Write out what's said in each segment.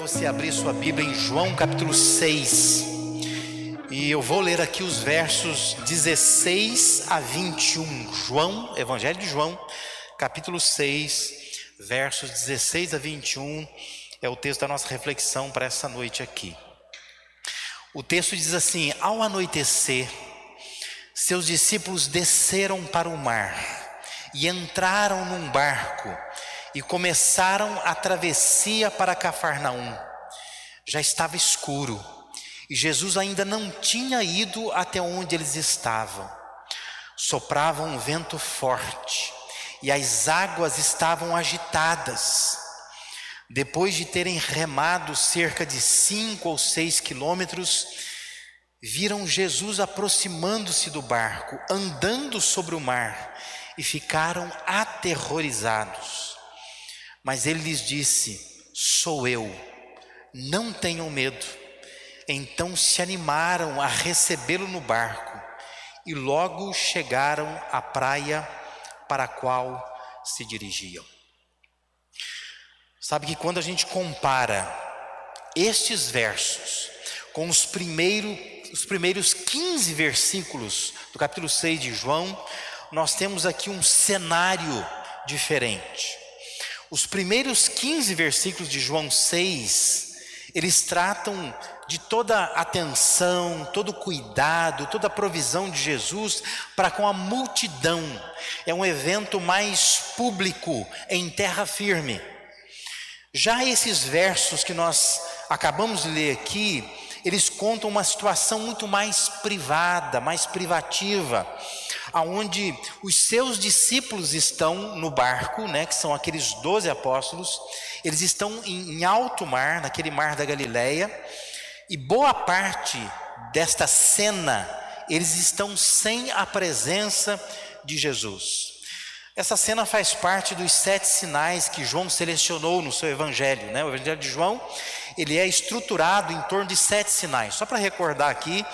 você abrir sua Bíblia em João capítulo 6. E eu vou ler aqui os versos 16 a 21. João, Evangelho de João, capítulo 6, versos 16 a 21 é o texto da nossa reflexão para essa noite aqui. O texto diz assim: Ao anoitecer, seus discípulos desceram para o mar e entraram num barco e começaram a travessia para Cafarnaum. Já estava escuro e Jesus ainda não tinha ido até onde eles estavam. Soprava um vento forte e as águas estavam agitadas. Depois de terem remado cerca de cinco ou seis quilômetros, viram Jesus aproximando-se do barco, andando sobre o mar, e ficaram aterrorizados. Mas ele lhes disse: Sou eu, não tenham medo. Então se animaram a recebê-lo no barco e logo chegaram à praia para a qual se dirigiam. Sabe que quando a gente compara estes versos com os primeiros, os primeiros 15 versículos do capítulo 6 de João, nós temos aqui um cenário diferente. Os primeiros 15 versículos de João 6, eles tratam de toda a atenção, todo o cuidado, toda a provisão de Jesus para com a multidão. É um evento mais público, em terra firme. Já esses versos que nós acabamos de ler aqui, eles contam uma situação muito mais privada, mais privativa aonde os seus discípulos estão no barco, né, que são aqueles doze apóstolos, eles estão em, em alto mar, naquele mar da Galileia, e boa parte desta cena eles estão sem a presença de Jesus. Essa cena faz parte dos sete sinais que João selecionou no seu evangelho, né? O evangelho de João, ele é estruturado em torno de sete sinais. Só para recordar aqui,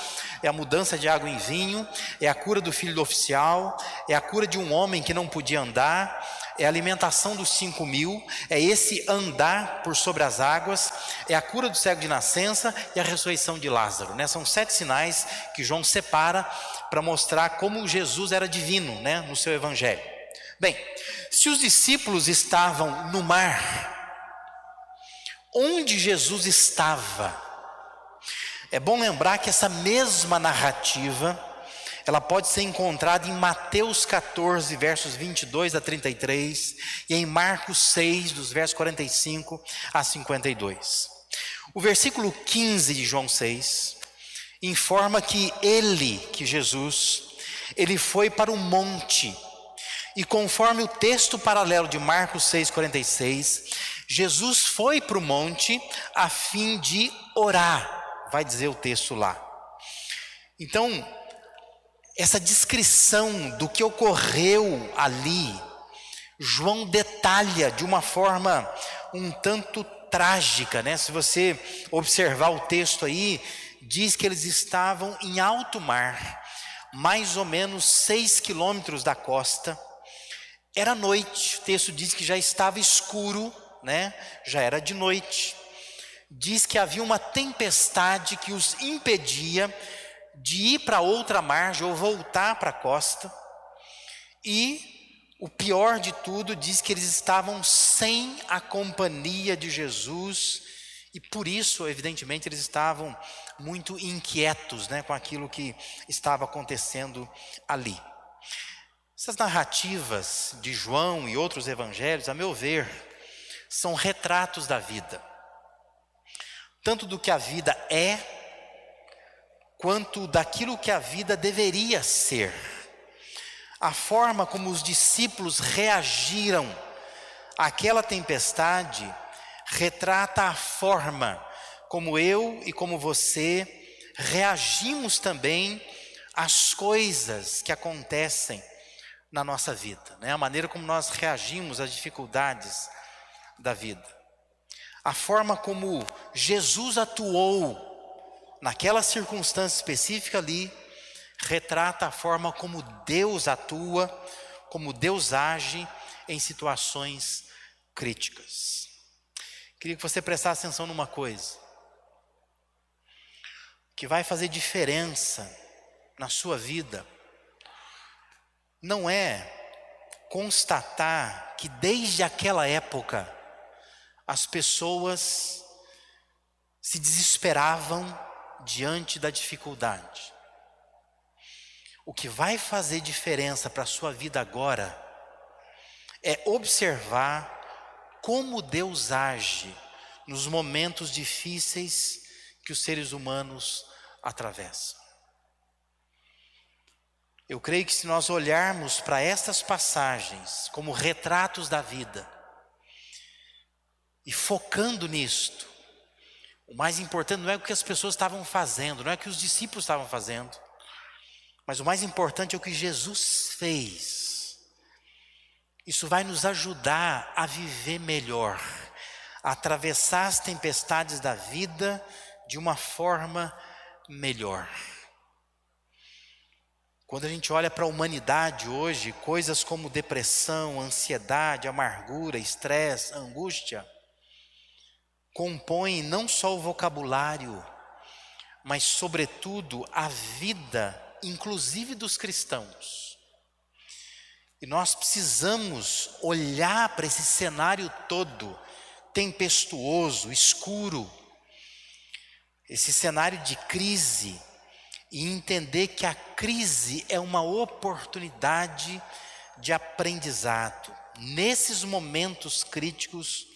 é a mudança de água em vinho, é a cura do filho do oficial, é a cura de um homem que não podia andar, é a alimentação dos cinco mil, é esse andar por sobre as águas, é a cura do cego de nascença e a ressurreição de Lázaro. Né? São sete sinais que João separa para mostrar como Jesus era divino né? no seu evangelho. Bem, se os discípulos estavam no mar, onde Jesus estava? É bom lembrar que essa mesma narrativa, ela pode ser encontrada em Mateus 14, versos 22 a 33, e em Marcos 6, dos versos 45 a 52. O versículo 15 de João 6 informa que ele, que Jesus, ele foi para o monte, e conforme o texto paralelo de Marcos 6,46, Jesus foi para o monte a fim de orar vai dizer o texto lá. Então, essa descrição do que ocorreu ali, João detalha de uma forma um tanto trágica, né? Se você observar o texto aí, diz que eles estavam em alto mar, mais ou menos seis quilômetros da costa. Era noite, o texto diz que já estava escuro, né? Já era de noite diz que havia uma tempestade que os impedia de ir para outra margem ou voltar para a costa. E o pior de tudo, diz que eles estavam sem a companhia de Jesus e por isso, evidentemente, eles estavam muito inquietos né, com aquilo que estava acontecendo ali. Essas narrativas de João e outros evangelhos, a meu ver, são retratos da vida tanto do que a vida é, quanto daquilo que a vida deveria ser. A forma como os discípulos reagiram àquela tempestade retrata a forma como eu e como você reagimos também às coisas que acontecem na nossa vida, né? a maneira como nós reagimos às dificuldades da vida a forma como Jesus atuou naquela circunstância específica ali, retrata a forma como Deus atua, como Deus age em situações críticas. queria que você prestasse atenção numa coisa que vai fazer diferença na sua vida. Não é constatar que desde aquela época as pessoas se desesperavam diante da dificuldade. O que vai fazer diferença para a sua vida agora é observar como Deus age nos momentos difíceis que os seres humanos atravessam. Eu creio que se nós olharmos para estas passagens como retratos da vida e focando nisto, o mais importante não é o que as pessoas estavam fazendo, não é o que os discípulos estavam fazendo, mas o mais importante é o que Jesus fez. Isso vai nos ajudar a viver melhor, a atravessar as tempestades da vida de uma forma melhor. Quando a gente olha para a humanidade hoje, coisas como depressão, ansiedade, amargura, estresse, angústia, compõem não só o vocabulário, mas, sobretudo, a vida, inclusive dos cristãos. E nós precisamos olhar para esse cenário todo, tempestuoso, escuro, esse cenário de crise, e entender que a crise é uma oportunidade de aprendizado. Nesses momentos críticos,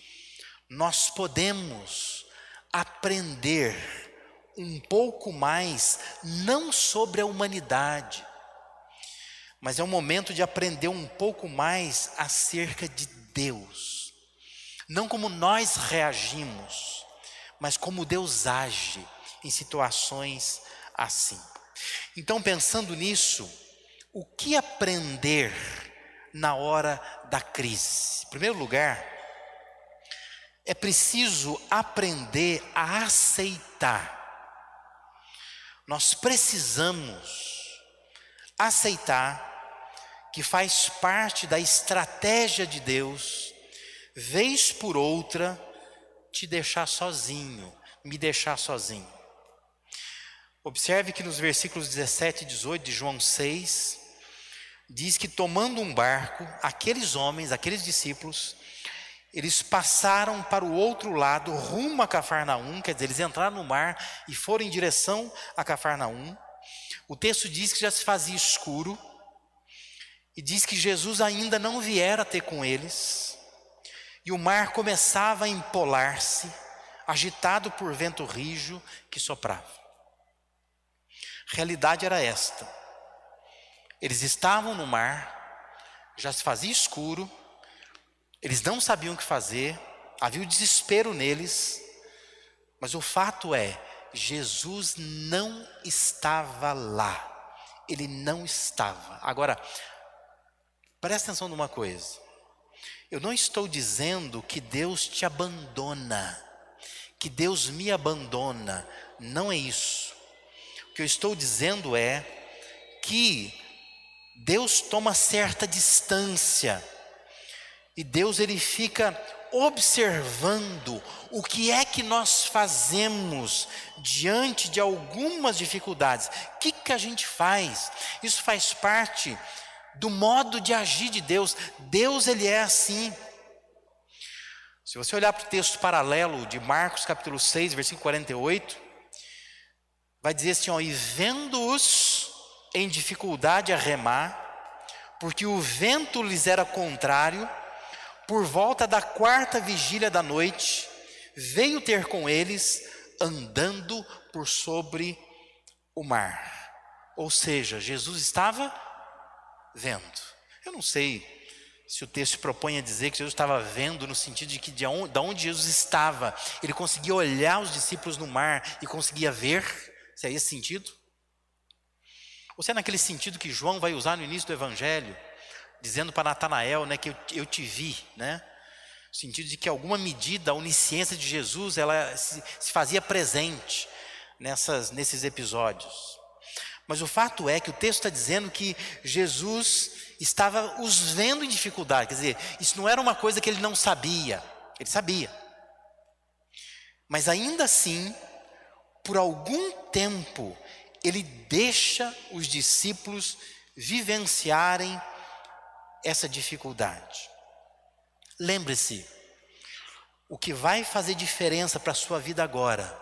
nós podemos aprender um pouco mais, não sobre a humanidade, mas é um momento de aprender um pouco mais acerca de Deus. Não como nós reagimos, mas como Deus age em situações assim. Então, pensando nisso, o que aprender na hora da crise? Em primeiro lugar, é preciso aprender a aceitar. Nós precisamos aceitar que faz parte da estratégia de Deus, vez por outra, te deixar sozinho, me deixar sozinho. Observe que nos versículos 17 e 18 de João 6, diz que tomando um barco, aqueles homens, aqueles discípulos, eles passaram para o outro lado, rumo a Cafarnaum, quer dizer, eles entraram no mar e foram em direção a Cafarnaum. O texto diz que já se fazia escuro, e diz que Jesus ainda não viera ter com eles, e o mar começava a empolar-se, agitado por vento rijo que soprava realidade era esta: eles estavam no mar, já se fazia escuro, eles não sabiam o que fazer, havia o desespero neles, mas o fato é, Jesus não estava lá, ele não estava. Agora, presta atenção numa coisa, eu não estou dizendo que Deus te abandona, que Deus me abandona, não é isso que eu estou dizendo é que Deus toma certa distância e Deus ele fica observando o que é que nós fazemos diante de algumas dificuldades. O que, que a gente faz? Isso faz parte do modo de agir de Deus. Deus ele é assim. Se você olhar para o texto paralelo de Marcos capítulo 6, versículo 48, vai dizer assim: ó, e vendo-os em dificuldade a remar, porque o vento lhes era contrário, por volta da quarta vigília da noite, veio ter com eles, andando por sobre o mar. Ou seja, Jesus estava vendo. Eu não sei se o texto propõe a dizer que Jesus estava vendo no sentido de que de onde, de onde Jesus estava, ele conseguia olhar os discípulos no mar e conseguia ver. Se é esse sentido? Ou se é naquele sentido que João vai usar no início do Evangelho, dizendo para Natanael né, que eu, eu te vi, né? No sentido de que alguma medida a onisciência de Jesus ela se, se fazia presente nessas, nesses episódios. Mas o fato é que o texto está dizendo que Jesus estava os vendo em dificuldade, quer dizer, isso não era uma coisa que ele não sabia, ele sabia. Mas ainda assim, por algum tempo, ele deixa os discípulos vivenciarem essa dificuldade. Lembre-se, o que vai fazer diferença para a sua vida agora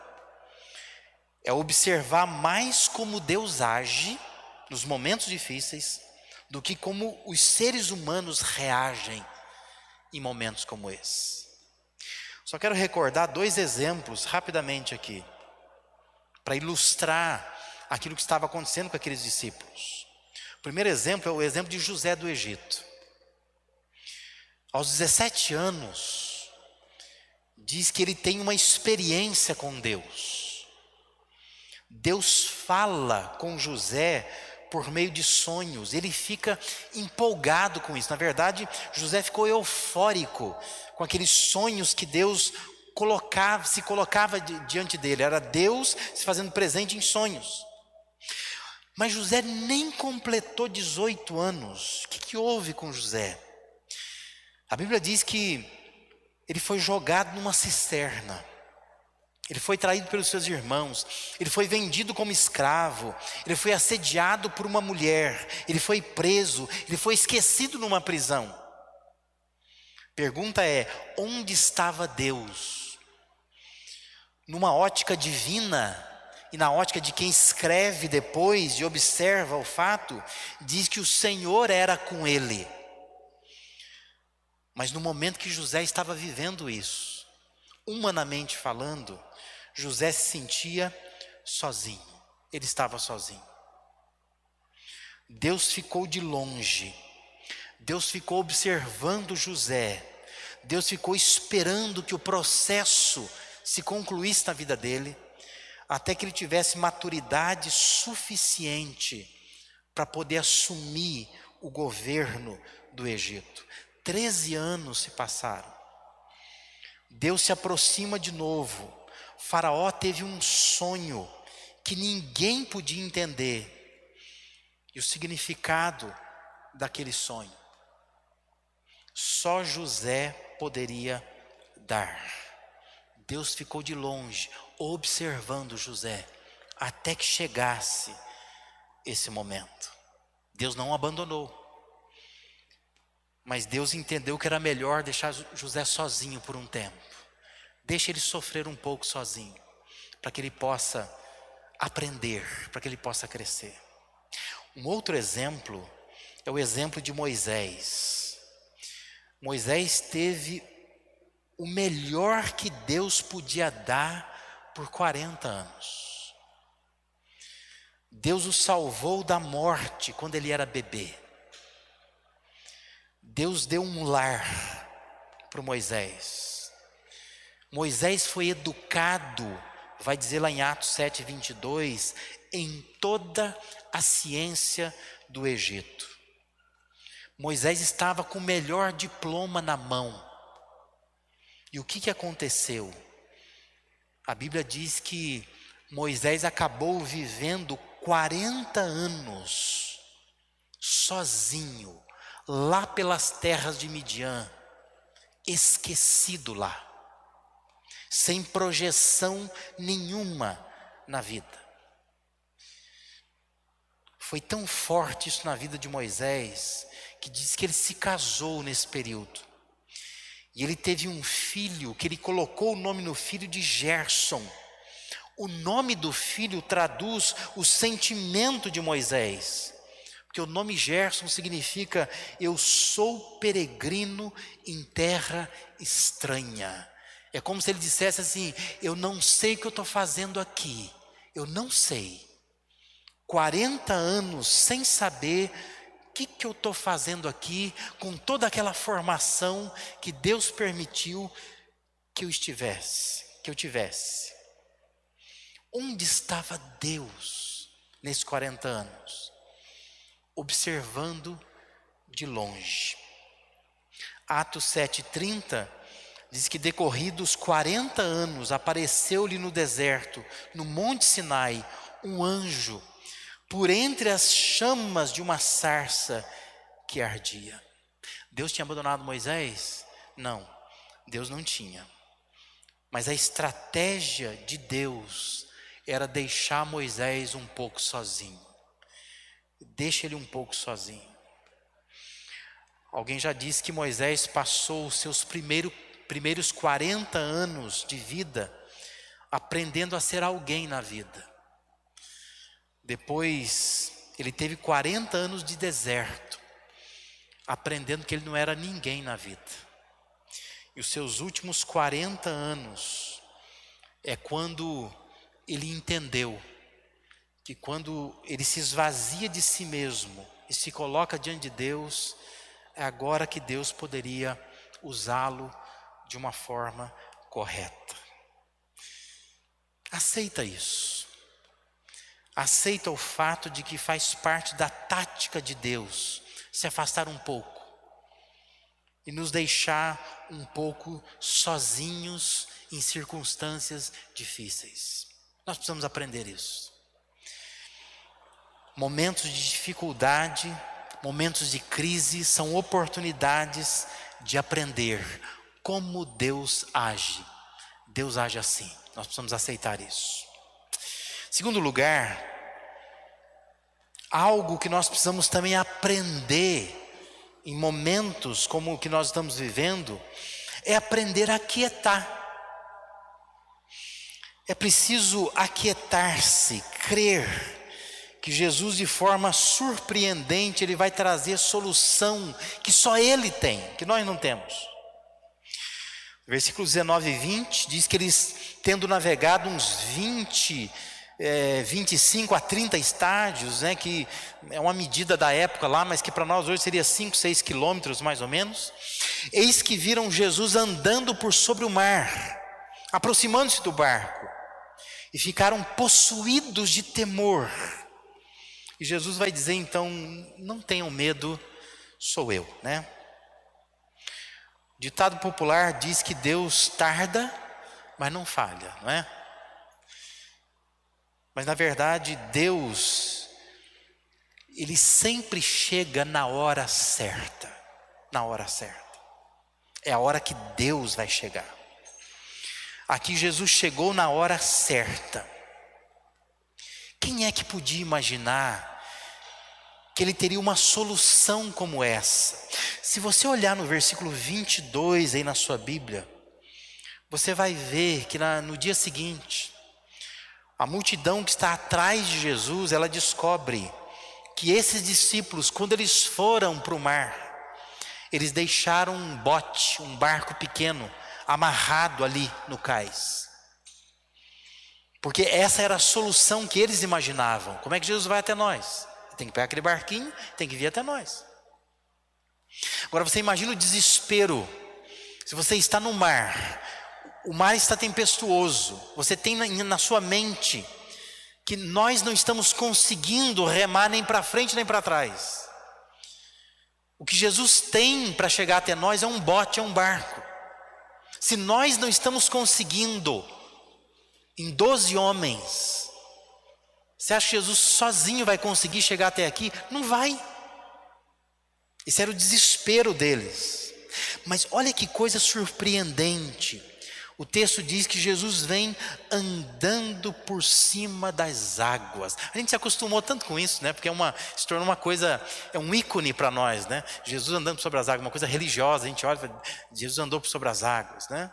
é observar mais como Deus age nos momentos difíceis do que como os seres humanos reagem em momentos como esse. Só quero recordar dois exemplos rapidamente aqui, para ilustrar aquilo que estava acontecendo com aqueles discípulos. O primeiro exemplo é o exemplo de José do Egito. Aos 17 anos, diz que ele tem uma experiência com Deus. Deus fala com José por meio de sonhos, ele fica empolgado com isso. Na verdade, José ficou eufórico com aqueles sonhos que Deus colocava, se colocava diante dele. Era Deus se fazendo presente em sonhos. Mas José nem completou 18 anos. O que, que houve com José? A Bíblia diz que ele foi jogado numa cisterna. Ele foi traído pelos seus irmãos, ele foi vendido como escravo, ele foi assediado por uma mulher, ele foi preso, ele foi esquecido numa prisão. Pergunta é: onde estava Deus? Numa ótica divina e na ótica de quem escreve depois e observa o fato, diz que o Senhor era com ele. Mas no momento que José estava vivendo isso, humanamente falando, José se sentia sozinho, ele estava sozinho. Deus ficou de longe, Deus ficou observando José, Deus ficou esperando que o processo se concluísse na vida dele, até que ele tivesse maturidade suficiente para poder assumir o governo do Egito. Treze anos se passaram. Deus se aproxima de novo, Faraó teve um sonho que ninguém podia entender. E o significado daquele sonho. Só José poderia dar. Deus ficou de longe, observando José, até que chegasse esse momento. Deus não abandonou. Mas Deus entendeu que era melhor deixar José sozinho por um tempo. Deixa ele sofrer um pouco sozinho, para que ele possa aprender, para que ele possa crescer. Um outro exemplo é o exemplo de Moisés. Moisés teve o melhor que Deus podia dar por 40 anos. Deus o salvou da morte quando ele era bebê. Deus deu um lar para Moisés. Moisés foi educado, vai dizer lá em Atos 7, 22, em toda a ciência do Egito. Moisés estava com o melhor diploma na mão. E o que, que aconteceu? A Bíblia diz que Moisés acabou vivendo 40 anos sozinho, lá pelas terras de Midian, esquecido lá sem projeção nenhuma na vida. Foi tão forte isso na vida de Moisés, que diz que ele se casou nesse período. E ele teve um filho, que ele colocou o nome no filho de Gerson. O nome do filho traduz o sentimento de Moisés. Porque o nome Gerson significa eu sou peregrino em terra estranha. É como se ele dissesse assim: Eu não sei o que eu estou fazendo aqui, eu não sei. 40 anos sem saber que, que eu estou fazendo aqui, com toda aquela formação que Deus permitiu que eu estivesse, que eu tivesse. Onde estava Deus nesses 40 anos? Observando de longe. Atos 7,30 diz que decorridos 40 anos apareceu-lhe no deserto, no Monte Sinai, um anjo, por entre as chamas de uma sarça que ardia. Deus tinha abandonado Moisés? Não, Deus não tinha. Mas a estratégia de Deus era deixar Moisés um pouco sozinho. Deixa ele um pouco sozinho. Alguém já disse que Moisés passou os seus primeiro, primeiros 40 anos de vida aprendendo a ser alguém na vida. Depois, ele teve 40 anos de deserto, aprendendo que ele não era ninguém na vida. E os seus últimos 40 anos é quando ele entendeu que quando ele se esvazia de si mesmo e se coloca diante de Deus, é agora que Deus poderia usá-lo de uma forma correta. Aceita isso. Aceita o fato de que faz parte da tática de Deus se afastar um pouco e nos deixar um pouco sozinhos em circunstâncias difíceis. Nós precisamos aprender isso. Momentos de dificuldade, momentos de crise são oportunidades de aprender como Deus age. Deus age assim. Nós precisamos aceitar isso. Segundo lugar, algo que nós precisamos também aprender em momentos como o que nós estamos vivendo, é aprender a aquietar. É preciso aquietar-se, crer que Jesus, de forma surpreendente, Ele vai trazer solução que só Ele tem, que nós não temos. Versículos 19 e 20 diz que eles, tendo navegado uns 20 é, 25 a 30 estádios, né, que é uma medida da época lá, mas que para nós hoje seria 5, 6 quilômetros mais ou menos. Eis que viram Jesus andando por sobre o mar, aproximando-se do barco, e ficaram possuídos de temor. E Jesus vai dizer então: não tenham medo, sou eu, né? Ditado popular diz que Deus tarda, mas não falha, não é? Mas na verdade, Deus, Ele sempre chega na hora certa. Na hora certa. É a hora que Deus vai chegar. Aqui Jesus chegou na hora certa. Quem é que podia imaginar que ele teria uma solução como essa? Se você olhar no versículo 22 aí na sua Bíblia, você vai ver que na, no dia seguinte, a multidão que está atrás de Jesus, ela descobre que esses discípulos, quando eles foram para o mar, eles deixaram um bote, um barco pequeno, amarrado ali no cais. Porque essa era a solução que eles imaginavam. Como é que Jesus vai até nós? Tem que pegar aquele barquinho, tem que vir até nós. Agora você imagina o desespero. Se você está no mar, o mar está tempestuoso, você tem na, na sua mente que nós não estamos conseguindo remar nem para frente nem para trás. O que Jesus tem para chegar até nós é um bote, é um barco. Se nós não estamos conseguindo, em doze homens, você acha que Jesus sozinho vai conseguir chegar até aqui? Não vai. Esse era o desespero deles. Mas olha que coisa surpreendente. O texto diz que Jesus vem andando por cima das águas. A gente se acostumou tanto com isso, né? Porque é uma, se tornou uma coisa, é um ícone para nós, né? Jesus andando sobre as águas, uma coisa religiosa. A gente olha, Jesus andou por sobre as águas, né?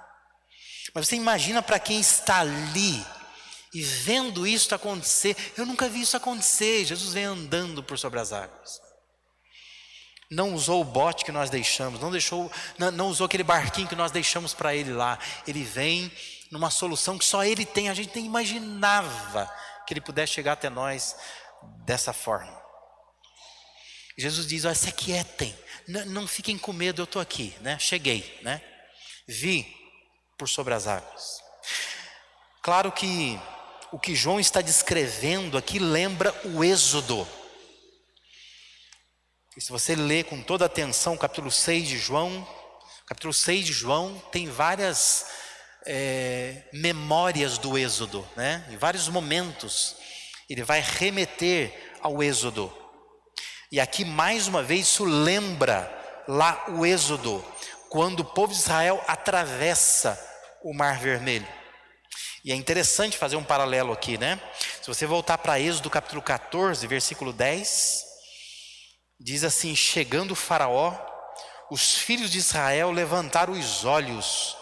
Mas você imagina para quem está ali e vendo isso acontecer, eu nunca vi isso acontecer. Jesus vem andando por sobre as águas. Não usou o bote que nós deixamos, não, deixou, não, não usou aquele barquinho que nós deixamos para ele lá. Ele vem numa solução que só ele tem. A gente nem imaginava que ele pudesse chegar até nós dessa forma. Jesus diz: Olha, se aquietem, não, não fiquem com medo, eu estou aqui, né? Cheguei, né? Vi por sobre as águas. Claro que o que João está descrevendo aqui lembra o Êxodo. E se você ler com toda atenção o capítulo 6 de João, capítulo 6 de João tem várias é, memórias do Êxodo, né? Em vários momentos ele vai remeter ao Êxodo. E aqui mais uma vez isso lembra lá o Êxodo, quando o povo de Israel atravessa o Mar Vermelho. E é interessante fazer um paralelo aqui, né? Se você voltar para Êxodo capítulo 14, versículo 10, diz assim: Chegando o Faraó, os filhos de Israel levantaram os olhos,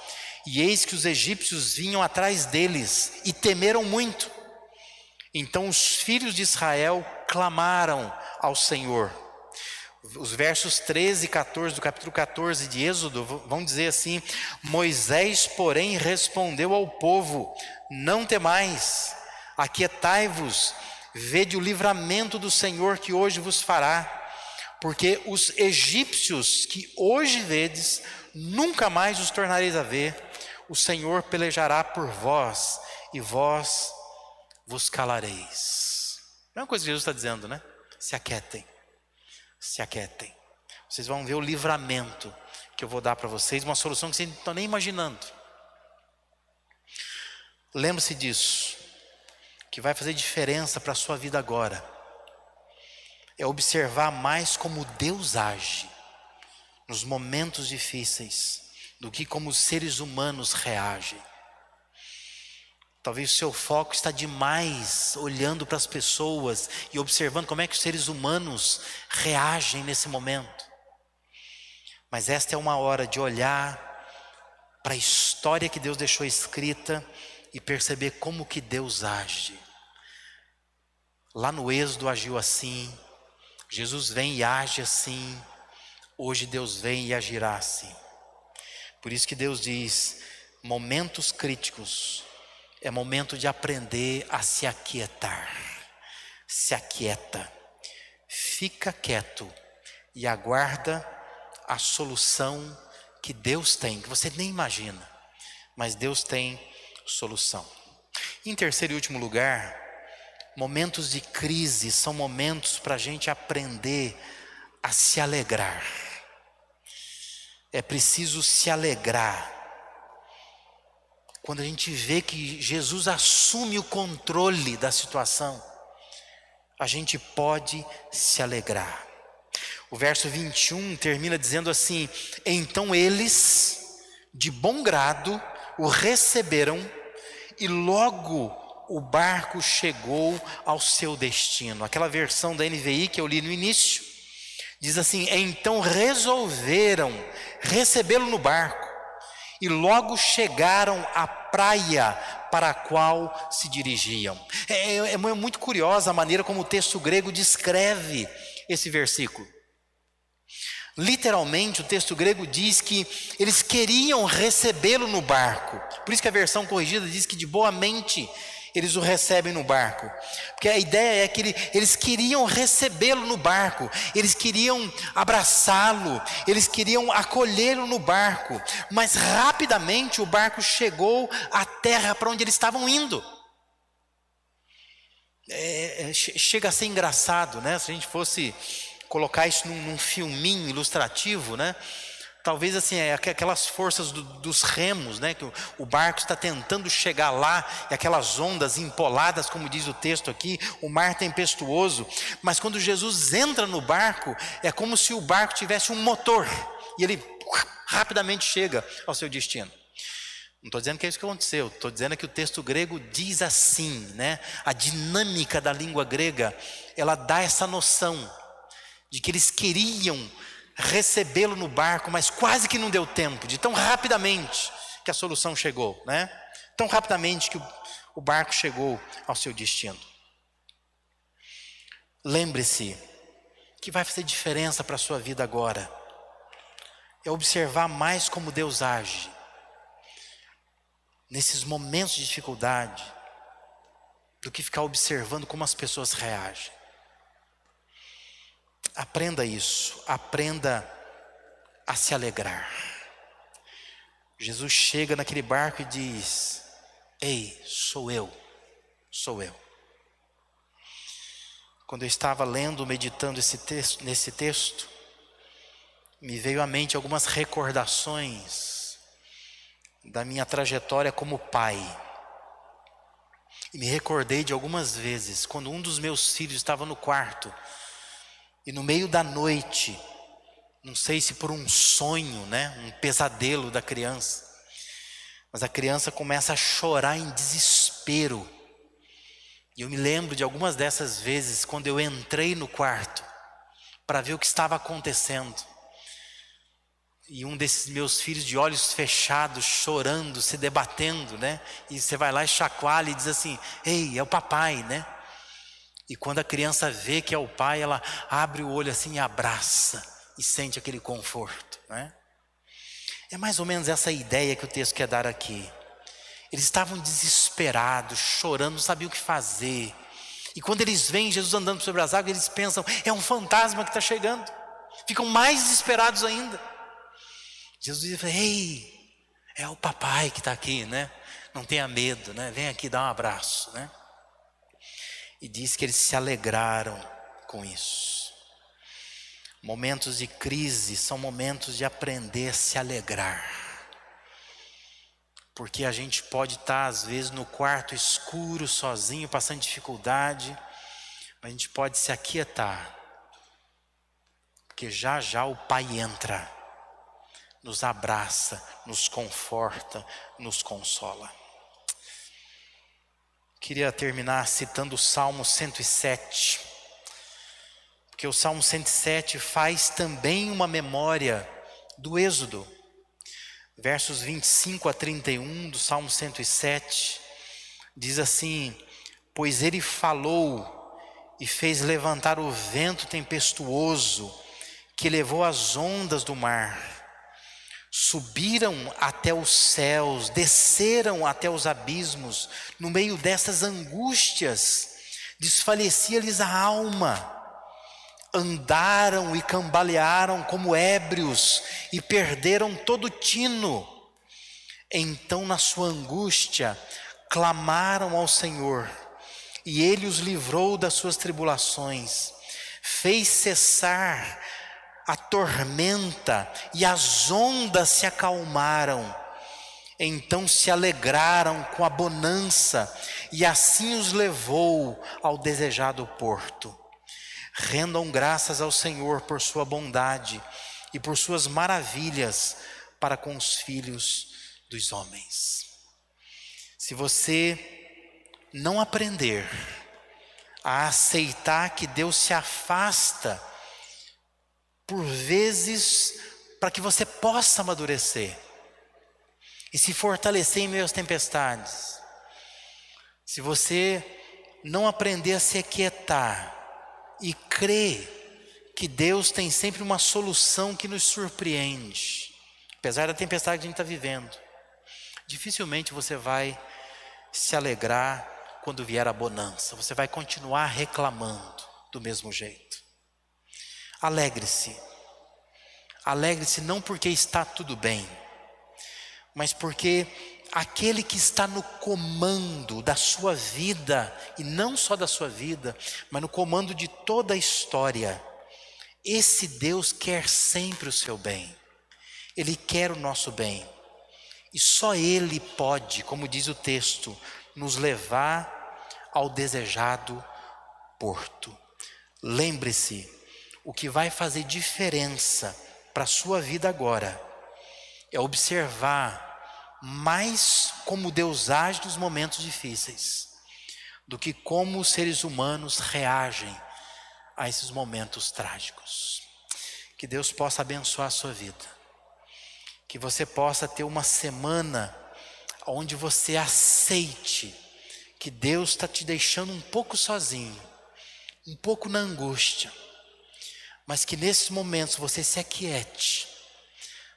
e eis que os egípcios vinham atrás deles, e temeram muito. Então os filhos de Israel clamaram ao Senhor. Os versos 13 e 14 do capítulo 14 de Êxodo vão dizer assim: Moisés, porém, respondeu ao povo: Não temais, aquietai-vos, vede o livramento do Senhor que hoje vos fará, porque os egípcios que hoje vedes, nunca mais os tornareis a ver. O Senhor pelejará por vós, e vós vos calareis. É uma coisa que Jesus está dizendo, né? Se aquietem se aquietem. Vocês vão ver o livramento que eu vou dar para vocês, uma solução que vocês não estão nem imaginando. Lembre-se disso, que vai fazer diferença para a sua vida agora. É observar mais como Deus age nos momentos difíceis do que como os seres humanos reagem. Talvez o seu foco está demais olhando para as pessoas e observando como é que os seres humanos reagem nesse momento. Mas esta é uma hora de olhar para a história que Deus deixou escrita e perceber como que Deus age. Lá no Êxodo agiu assim, Jesus vem e age assim, hoje Deus vem e agirá assim. Por isso que Deus diz: momentos críticos é momento de aprender a se aquietar. Se aquieta, fica quieto e aguarda a solução que Deus tem, que você nem imagina, mas Deus tem solução. Em terceiro e último lugar, momentos de crise são momentos para a gente aprender a se alegrar. É preciso se alegrar quando a gente vê que Jesus assume o controle da situação, a gente pode se alegrar. O verso 21 termina dizendo assim: Então eles, de bom grado, o receberam, e logo o barco chegou ao seu destino. Aquela versão da NVI que eu li no início, diz assim: Então resolveram recebê-lo no barco e logo chegaram à praia para a qual se dirigiam. É, é, é muito curiosa a maneira como o texto grego descreve esse versículo. Literalmente, o texto grego diz que eles queriam recebê-lo no barco. Por isso que a versão corrigida diz que de boa mente eles o recebem no barco. Porque a ideia é que ele, eles queriam recebê-lo no barco, eles queriam abraçá-lo, eles queriam acolhê-lo no barco, mas rapidamente o barco chegou à terra para onde eles estavam indo. É, é chega a ser engraçado, né? Se a gente fosse colocar isso num, num filminho ilustrativo, né? Talvez assim, é aquelas forças do, dos remos, né? Que o, o, barco está tentando chegar lá, e aquelas ondas empoladas, como diz o texto aqui, o mar tempestuoso. Mas quando Jesus entra no barco, é como se o barco tivesse um motor, e ele rapidamente chega ao seu destino. Não estou dizendo que é isso que aconteceu, estou dizendo que o texto grego diz assim, né? A dinâmica da língua grega, ela dá essa noção de que eles queriam recebê-lo no barco, mas quase que não deu tempo, de tão rapidamente que a solução chegou, né? Tão rapidamente que o barco chegou ao seu destino. Lembre-se que vai fazer diferença para a sua vida agora. É observar mais como Deus age. Nesses momentos de dificuldade, do que ficar observando como as pessoas reagem. Aprenda isso, aprenda a se alegrar. Jesus chega naquele barco e diz: Ei, sou eu, sou eu. Quando eu estava lendo, meditando esse texto, nesse texto, me veio à mente algumas recordações da minha trajetória como pai. E me recordei de algumas vezes, quando um dos meus filhos estava no quarto, e no meio da noite, não sei se por um sonho, né, um pesadelo da criança, Mas a criança começa a chorar em desespero. E eu me lembro de algumas dessas vezes quando eu entrei no quarto para ver o que estava acontecendo. E um desses meus filhos de olhos fechados, chorando, se debatendo, né? E você vai lá e chacoalha e diz assim: "Ei, é o papai", né? E quando a criança vê que é o pai, ela abre o olho assim e abraça e sente aquele conforto, né? É mais ou menos essa ideia que o texto quer dar aqui. Eles estavam desesperados, chorando, não sabiam o que fazer. E quando eles veem Jesus andando sobre as águas, eles pensam: é um fantasma que está chegando. Ficam mais desesperados ainda. Jesus diz: Ei, é o papai que está aqui, né? Não tenha medo, né? Vem aqui dar um abraço, né? E diz que eles se alegraram com isso. Momentos de crise são momentos de aprender a se alegrar. Porque a gente pode estar, às vezes, no quarto escuro, sozinho, passando dificuldade, mas a gente pode se aquietar, porque já já o Pai entra, nos abraça, nos conforta, nos consola. Queria terminar citando o Salmo 107, porque o Salmo 107 faz também uma memória do Êxodo versos 25 a 31 do Salmo 107, diz assim: Pois ele falou e fez levantar o vento tempestuoso, que levou as ondas do mar. Subiram até os céus, desceram até os abismos, no meio dessas angústias, desfalecia-lhes a alma andaram e cambalearam como ébrios e perderam todo tino. Então, na sua angústia, clamaram ao Senhor, e ele os livrou das suas tribulações, fez cessar a tormenta e as ondas se acalmaram. Então se alegraram com a bonança, e assim os levou ao desejado porto. Rendam graças ao Senhor por sua bondade e por suas maravilhas para com os filhos dos homens. Se você não aprender a aceitar que Deus se afasta, por vezes, para que você possa amadurecer e se fortalecer em meio às tempestades, se você não aprender a se aquietar, e crê que Deus tem sempre uma solução que nos surpreende, apesar da tempestade que a gente está vivendo. Dificilmente você vai se alegrar quando vier a bonança, você vai continuar reclamando do mesmo jeito. Alegre-se, alegre-se não porque está tudo bem, mas porque aquele que está no comando da sua vida, e não só da sua vida, mas no comando de toda a história, esse Deus quer sempre o seu bem, Ele quer o nosso bem, e só Ele pode, como diz o texto, nos levar ao desejado porto. Lembre-se, o que vai fazer diferença para a sua vida agora é observar mais como Deus age nos momentos difíceis, do que como os seres humanos reagem a esses momentos trágicos. Que Deus possa abençoar a sua vida, que você possa ter uma semana onde você aceite que Deus está te deixando um pouco sozinho, um pouco na angústia, mas que nesses momentos você se aquiete.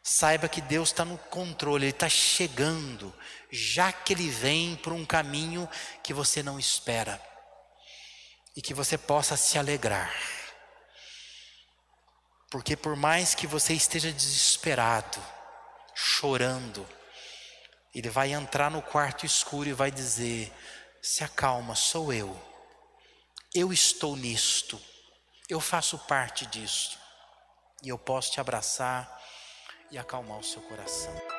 Saiba que Deus está no controle, Ele está chegando, já que Ele vem por um caminho que você não espera, e que você possa se alegrar, porque por mais que você esteja desesperado, chorando, Ele vai entrar no quarto escuro e vai dizer: se acalma, sou eu, eu estou nisto, eu faço parte disto, e eu posso te abraçar e acalmar o seu coração.